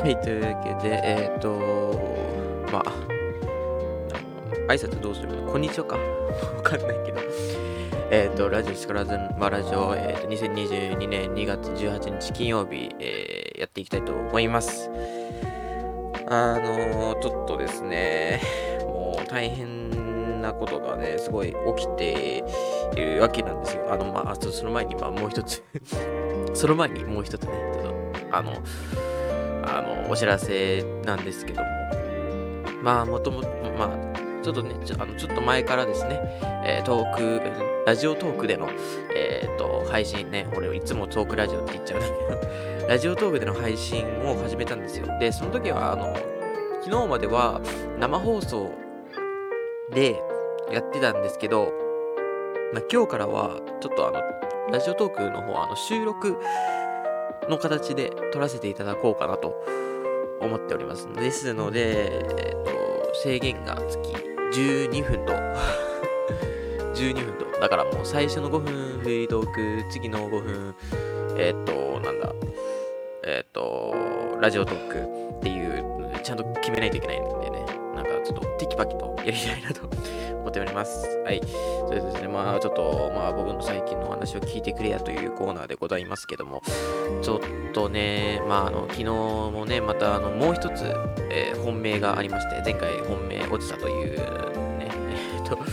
はい、というわけで、えっ、ー、とまあ、挨拶どうする、こんにちはか。わかんないけど。えっ、と、ラジオスクラズンマラジオ、えっ、ー、と、2022年2月18日金曜日、えー、やっていきたいと思います。あのー、ちょっとですね、もう大変なことがね、すごい起きているわけなんですよ。あの、まあ、その前に、まあ、もう一つ その前にもう一つね、ちょっと、あの、お知らせなんですけども、まあ、もともと、まあ、ちょっとね、ちょあのちょっと前からですね、えー、トーク、ラジオトークでの、えっ、ー、と、配信ね、俺いつもトークラジオって言っちゃうんだけど、ラジオトークでの配信を始めたんですよ。で、その時は、あの、昨日までは生放送でやってたんですけど、まあ、今日からは、ちょっとあの、ラジオトークの方は、あの、収録の形で撮らせていただこうかなと思っております。ですので、えっ、ー、と、制限が月12分と 12分と、だからもう最初の5分フリートーク、次の5分、えっ、ー、と、なんだ、えっ、ー、と、ラジオトークっていう、ちゃんと決めないといけないんでね、なんかちょっとテキパキとやりたいなと。思っております。はい。それでですね、まあちょっと、まあ僕の最近のお話を聞いてくれやというコーナーでございますけども、ちょっとね、まああの、昨日もね、またあの、もう一つ、えー、本命がありまして、前回本命落ちたというね、えっと、ま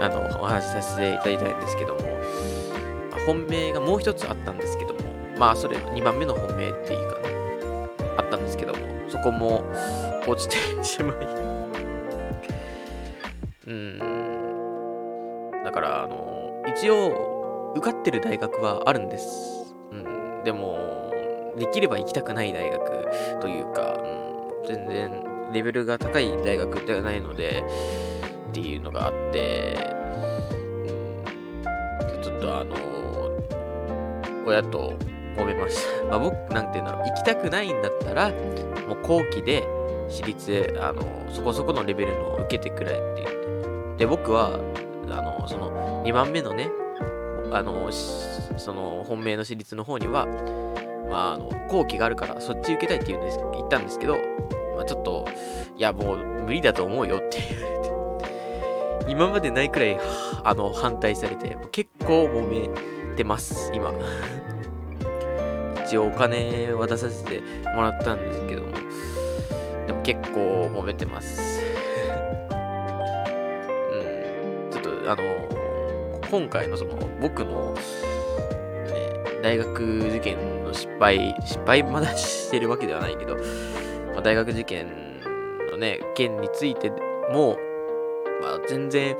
あ、あの、お話しさせていただいたんですけども、ま、本命がもう一つあったんですけども、まあそれ2番目の本命っていうかね、あったんですけども、そこも落ちてしまい。うん。だから、あの、一応、受かってる大学はあるんです。うん。でも、できれば行きたくない大学というか、うん、全然レベルが高い大学ではないので、っていうのがあって、うん、ちょっとあの、親と揉めました。ま あ僕、なんていうんだろう、行きたくないんだったら、もう後期で私立、あの、そこそこのレベルの受けてくれって言ってで、僕は、あの、その、2番目のね、あの、その、本命の私立の方には、まあ、あの、後期があるから、そっち受けたいって言うんです言ったんですけど、まあ、ちょっと、いや、もう無理だと思うよって言われて、今までないくらい、あの、反対されて、結構揉めてます、今。一応お金渡させてもらったんですけども、でも結構揉めてます。あの、今回のその、僕の、ね、大学受験の失敗、失敗まだしてるわけではないけど、まあ、大学受験のね、件についても、まあ、全然、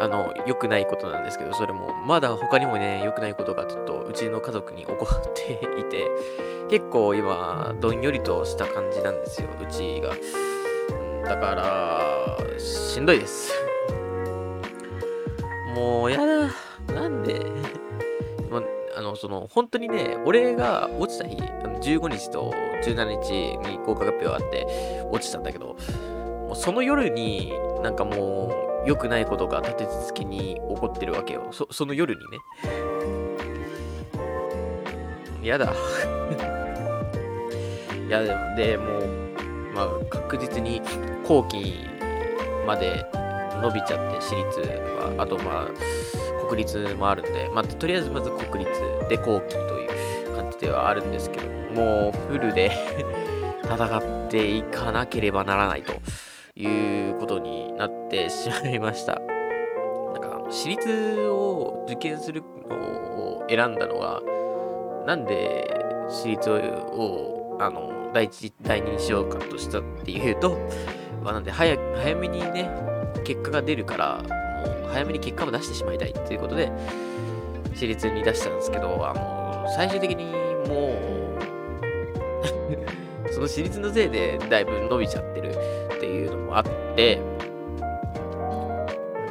あの、良くないことなんですけど、それも、まだ他にもね、良くないことがちょっと、うちの家族に起こっていて、結構今、どんよりとした感じなんですよ、うちが。だから、しんどいです。もう、やだ。なんで？まあの、その、本当にね、俺が落ちた日、15日と17日に合格発表あって、落ちたんだけど、もうその夜に、なんかもう、良くないことが立て続けに起こってるわけよ。そ、その夜にね。やだ。いや、でもう、まあ、確実に後期まで伸びちゃって、私立は、あとまあ、国立もあるんで、まあ、とりあえずまず国立で後期という感じではあるんですけども、うフルで 戦っていかなければならないということになってしまいました。なんか、私立を受験するのを選んだのは、なんで私立を、あの、第一、第二にしようかとしたっていうと、ま、なんで早、早めにね、結果が出るから、もう早めに結果を出してしまいたいっていうことで、私立に出したんですけど、あの、最終的にもう その私立のせいでだいぶ伸びちゃってるっていうのもあって、も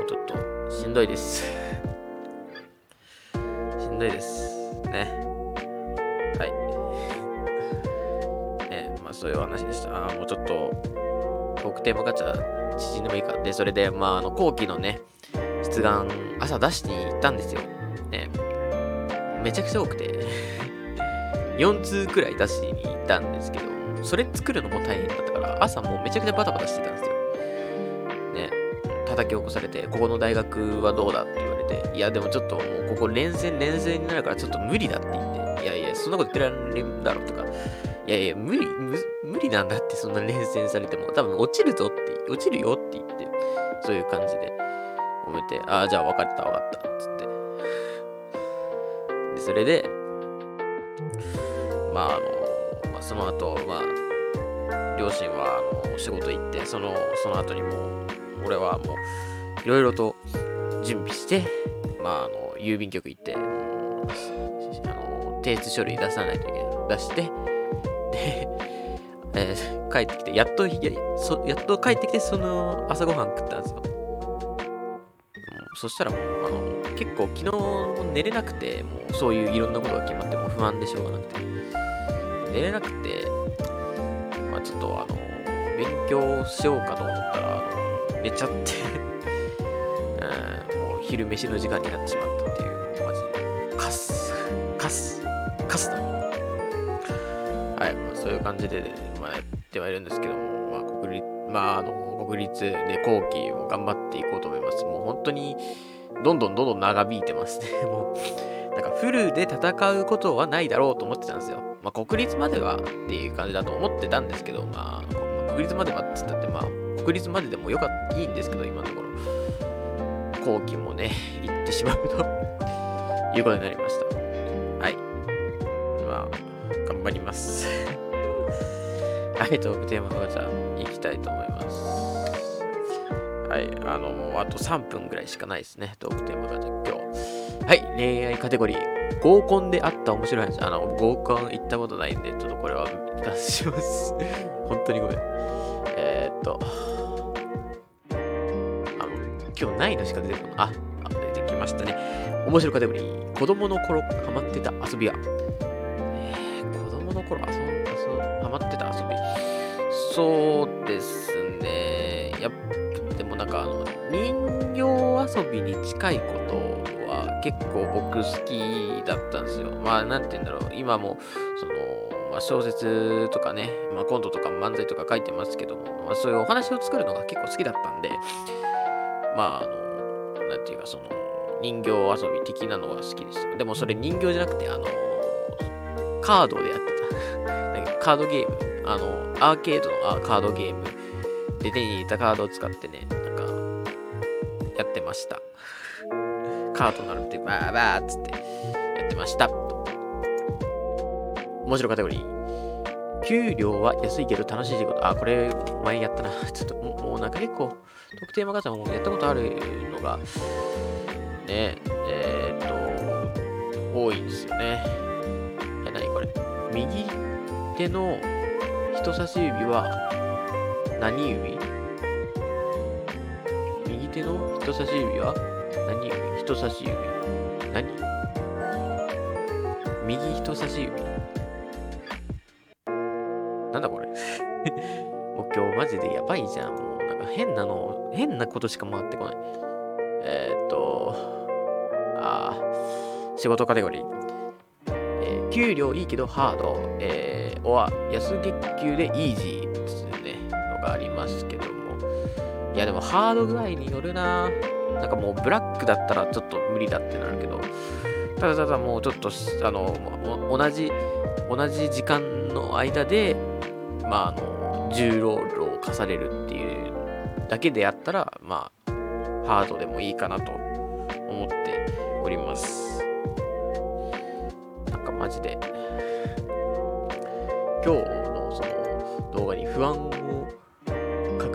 うちょっとしんどいです しんどいです。ね。はい。ね、まあそういう話でした。あもうちょっと、トークテーマガチャ縮んでもいいか。で、それで、まあ、あの、後期のね、出願、朝出しに行ったんですよ。ね。めちゃくちゃ多くて 4通くらい出しに行ったんですけど、それ作るのも大変だったから、朝もうめちゃくちゃバタバタしてたんですよ。ね、叩き起こされて、ここの大学はどうだって言われて、いや、でもちょっともうここ連戦連戦になるからちょっと無理だって言って、いやいや、そんなこと言ってられるんだろうとか、いやいや、無理、無理なんだって、そんな連戦されても、多分落ちるぞって、落ちるよって言って、そういう感じで、褒めて、ああ、じゃあ分かった分かった、つって。で、それで、まあ、あの、まあ、その後、まあ、両親は、あの、仕事行って、その、その後にもう、俺はもう、いろいろと準備して、まあ、あの、郵便局行って、あの、提出書類出さないといけない。出して、えー、帰ってきて、やっとやそ、やっと帰ってきて、その朝ごはん食ったんですよ。そしたらもう、あの、結構昨日寝れなくて、もうそういういろんなことが決まっても不安でしょうがなくて。寝れなくて、まあちょっとあの、勉強しようかと思ったら、寝ちゃって うん、もう昼飯の時間になってしまったっていう、マジで、カス、カス、カスだ。はい、まあ、そういう感じで、まあ、やってはいるんですけども、まあ、国立、まあ、あの、国立で後期を頑張っていこうと思います。もう本当に、どんどんどんどん長引いてますね。もう、なんかフルで戦うことはないだろうと思ってたんですよ。まあ、国立まではっていう感じだと思ってたんですけど、まあ、国立まではって言ったって、まあ、国立まででもよかった、いいんですけど、今のところ。後期もね、行ってしまうということになりました。はい、トークテーマはじゃあ、行きたいと思います。はい、あの、もうあと3分ぐらいしかないですね、トークテーマが今日。はい、恋愛カテゴリー。合コンであった面白い話。あの、合コン行ったことないんで、ちょっとこれは出します。本当にごめん。えー、っと、あの、今日ないのしか出てこない。あ、出てきましたね。面白いカテゴリー。子供の頃ハマってた遊びは。え、子供の頃遊ん、遊ハマってた遊び。そうですね。やでもなんかあの、人形遊びに近いことは結構僕好きだったんですよ。まあ、なんて言うんだろう。今も、その、まあ、小説とかね、まあ、コントとか漫才とか書いてますけども、まあ、そういうお話を作るのが結構好きだったんで、まあ、あの、なんていうか、その、人形遊び的なのが好きです。でもそれ人形じゃなくて、あの、カードでやってた。カードゲーム。あの、アーケードのカードゲームで手に入れたカードを使ってね、なんか、やってました。カード並べて、バーバーっつってやってました。面白いカテゴリー。給料は安いけど楽しい仕事。あ、これ前やったな。ちょっともうなんか結構、特定マガジンもやったことあるのが、ね、えー、っと、多いんですよね。え、なにこれ。右手の人差し指は何指？右手の人差し指は何？指人差し指何？右人差し指なんだこれ？もう今日マジでやばいじゃん。もうなんか変なの、変なことしか回ってこない。えー、っと、ああ仕事カテゴリー。給料いいけどハード。えーは安月給でイージーってね、のがありますけども。いやでもハード具合によるななんかもうブラックだったらちょっと無理だってなるけど、ただただもうちょっと、あの、同じ、同じ時間の間で、まあ、あの、重労働を課されるっていうだけでやったら、まあ、ハードでもいいかなと思っております。マジで、今日のその動画に不安を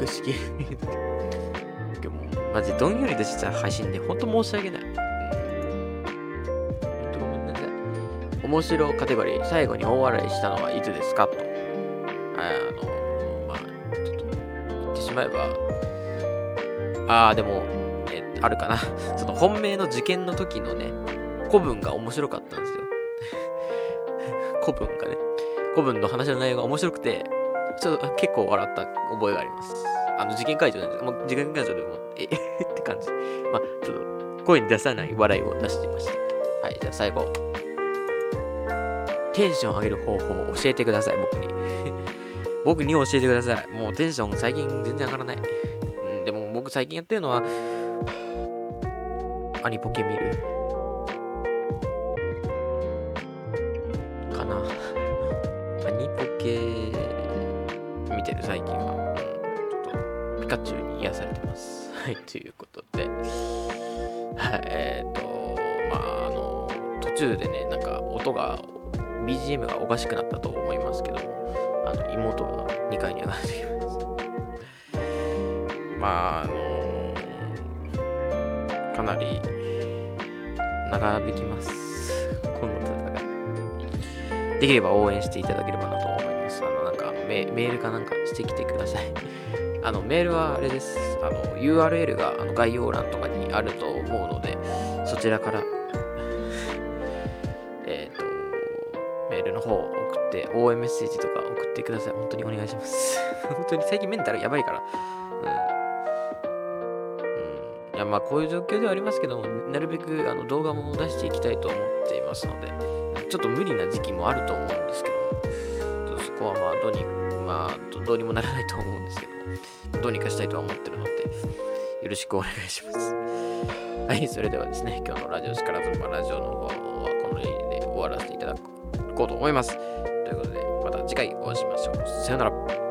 隠しきれないんでもマジどんよりとした配信で本当申し訳ない。本当ごめんなさい。面白カテゴリー、最後に大笑いしたのはいつですか？と。あの、まあ、ちょっと言ってしまえば、ああ、でも、え、あるかな。その本命の受験の時のね、古文が面白かったんですよ。古文がね。古文の話の内容が面白くて、ちょっと結構笑った覚えがあります。あの、事件会場なんですもう事件会場でも、え、え って感じ。まあ、ちょっと声に出さない笑いを出していました。はい、じゃあ最後。テンション上げる方法を教えてください、僕に。僕に教えてください。もうテンション最近全然上がらない。うん、でも僕最近やってるのは、アニポケ見る。かな。アニポケ見てる最近は、ちょっとピカチュウに癒されてます。はい、ということで。はい、えっ、ー、と、まあ、あの、途中でね、なんか音が、BGM がおかしくなったと思いますけども、あの妹が2階に上がってきます。まあ、あのー、かなり長引きます。この。できれば応援していただければなと思います。あの、なんかメ、メールかなんかしてきてください。あの、メールはあれです。あの、URL があの概要欄とかにあると思うので、そちらから えっ、と、メールの方を送って、応援メッセージとか送ってください。本当にお願いします。本当に最近メンタルやばいから。うん。うん。いや、まあ、こういう状況ではありますけども、なるべくあの動画も出していきたいと思っていますので、ちょっと無理な時期もあると思うんですけど、そこはまあ、どうに、まあ、どうにもならないと思うんですけど、どうにかしたいとは思ってるので、よろしくお願いします。はい、それではですね、今日のラジオしからずまラジオの方はこの辺で終わらせていただこうと思います。ということで、また次回お会いしましょう。さよなら。